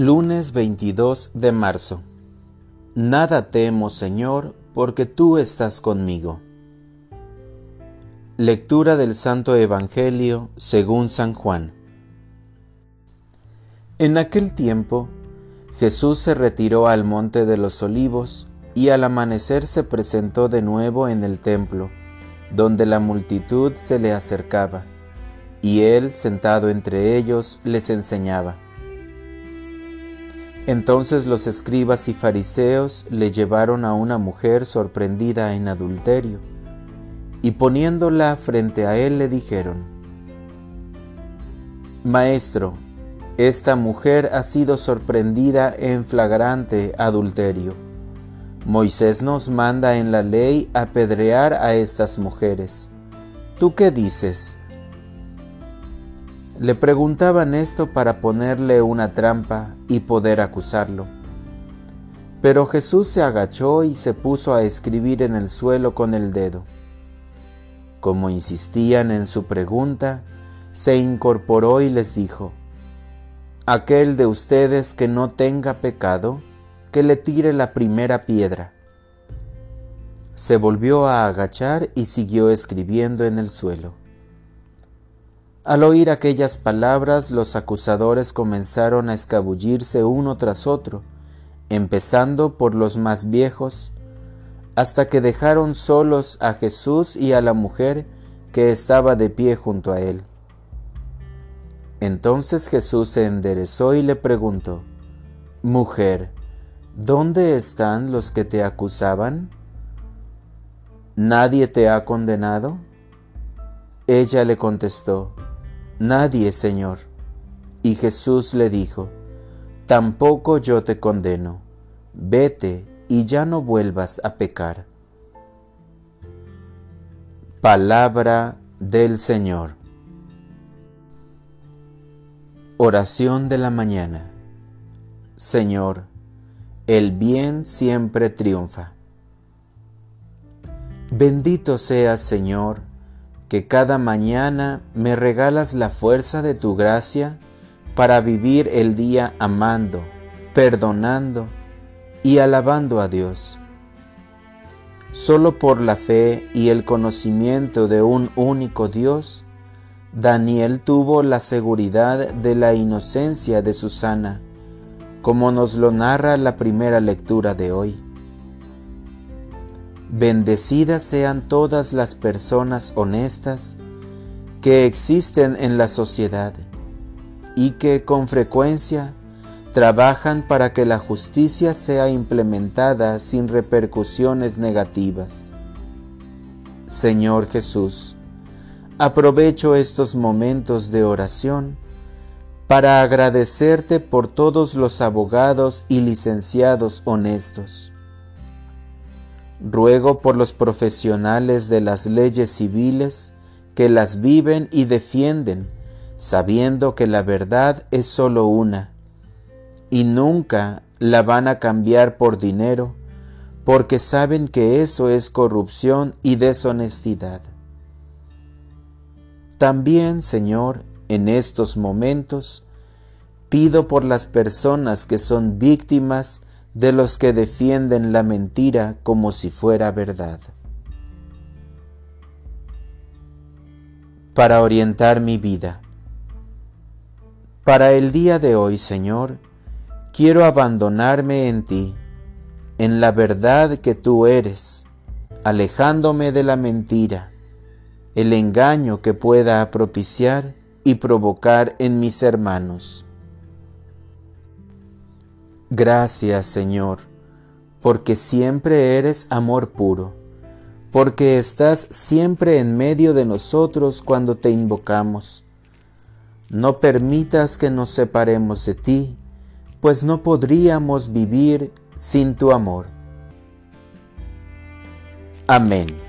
Lunes 22 de marzo. Nada temo, Señor, porque tú estás conmigo. Lectura del Santo Evangelio según San Juan. En aquel tiempo, Jesús se retiró al monte de los olivos y al amanecer se presentó de nuevo en el templo, donde la multitud se le acercaba, y él, sentado entre ellos, les enseñaba. Entonces los escribas y fariseos le llevaron a una mujer sorprendida en adulterio, y poniéndola frente a él le dijeron, Maestro, esta mujer ha sido sorprendida en flagrante adulterio. Moisés nos manda en la ley apedrear a estas mujeres. ¿Tú qué dices? Le preguntaban esto para ponerle una trampa y poder acusarlo. Pero Jesús se agachó y se puso a escribir en el suelo con el dedo. Como insistían en su pregunta, se incorporó y les dijo, Aquel de ustedes que no tenga pecado, que le tire la primera piedra. Se volvió a agachar y siguió escribiendo en el suelo. Al oír aquellas palabras, los acusadores comenzaron a escabullirse uno tras otro, empezando por los más viejos, hasta que dejaron solos a Jesús y a la mujer que estaba de pie junto a él. Entonces Jesús se enderezó y le preguntó, Mujer, ¿dónde están los que te acusaban? ¿Nadie te ha condenado? Ella le contestó, Nadie, Señor. Y Jesús le dijo, Tampoco yo te condeno, vete y ya no vuelvas a pecar. Palabra del Señor. Oración de la mañana. Señor, el bien siempre triunfa. Bendito seas, Señor, que cada mañana me regalas la fuerza de tu gracia para vivir el día amando, perdonando y alabando a Dios. Solo por la fe y el conocimiento de un único Dios, Daniel tuvo la seguridad de la inocencia de Susana, como nos lo narra la primera lectura de hoy. Bendecidas sean todas las personas honestas que existen en la sociedad y que con frecuencia trabajan para que la justicia sea implementada sin repercusiones negativas. Señor Jesús, aprovecho estos momentos de oración para agradecerte por todos los abogados y licenciados honestos Ruego por los profesionales de las leyes civiles que las viven y defienden, sabiendo que la verdad es sólo una, y nunca la van a cambiar por dinero, porque saben que eso es corrupción y deshonestidad. También, Señor, en estos momentos, pido por las personas que son víctimas de los que defienden la mentira como si fuera verdad. Para orientar mi vida. Para el día de hoy, Señor, quiero abandonarme en ti, en la verdad que tú eres, alejándome de la mentira, el engaño que pueda propiciar y provocar en mis hermanos. Gracias Señor, porque siempre eres amor puro, porque estás siempre en medio de nosotros cuando te invocamos. No permitas que nos separemos de ti, pues no podríamos vivir sin tu amor. Amén.